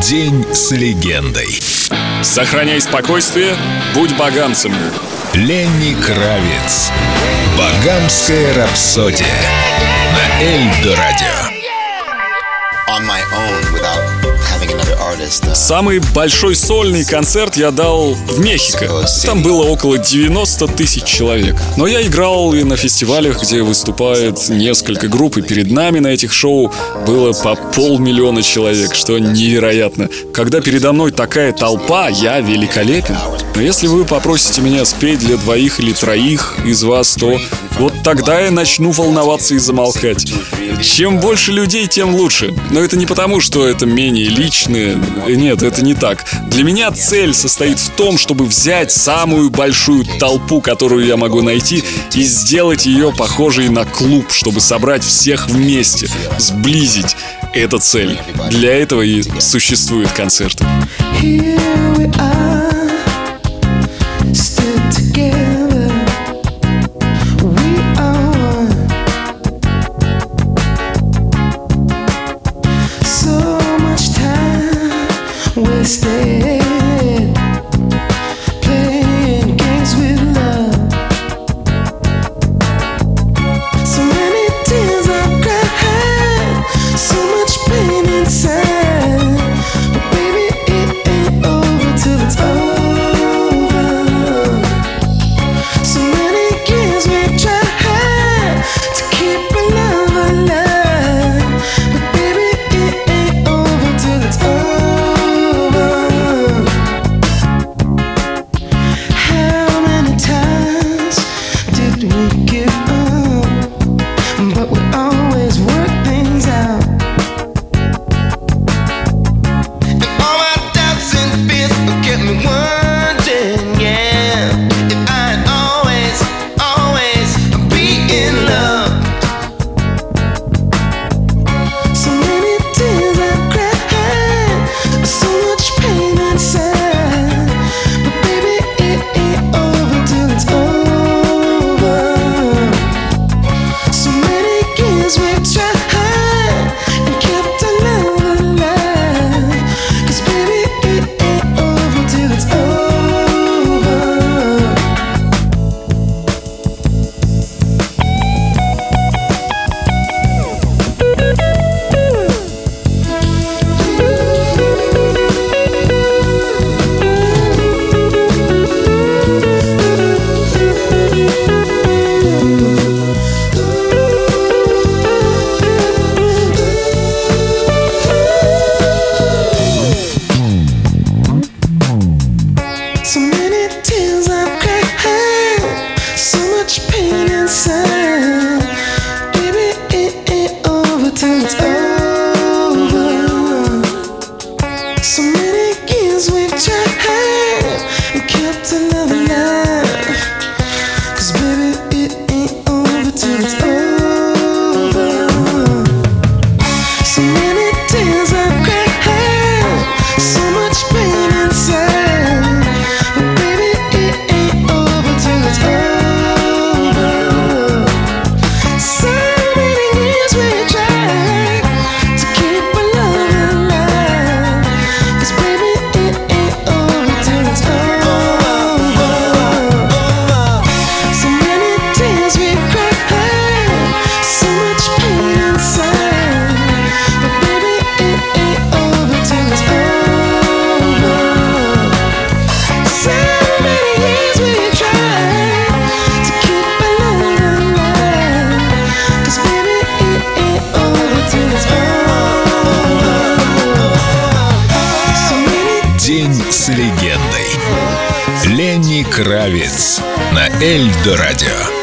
День с легендой. Сохраняй спокойствие, будь багамцем. Ленни Кравец. Багамская рапсодия. На Эльдо Радио. on my own without Самый большой сольный концерт я дал в Мехико. Там было около 90 тысяч человек. Но я играл и на фестивалях, где выступает несколько групп, и перед нами на этих шоу было по полмиллиона человек, что невероятно. Когда передо мной такая толпа, я великолепен. Но если вы попросите меня спеть для двоих или троих из вас, то вот тогда я начну волноваться и замолкать. Чем больше людей, тем лучше. Но это не потому, что это менее личное. Нет, это не так. Для меня цель состоит в том, чтобы взять самую большую толпу, которую я могу найти, и сделать ее похожей на клуб, чтобы собрать всех вместе, сблизить. Это цель. Для этого и существует концерт. Here we are, легендой. Ленни Кравец. На Эльдо Радио.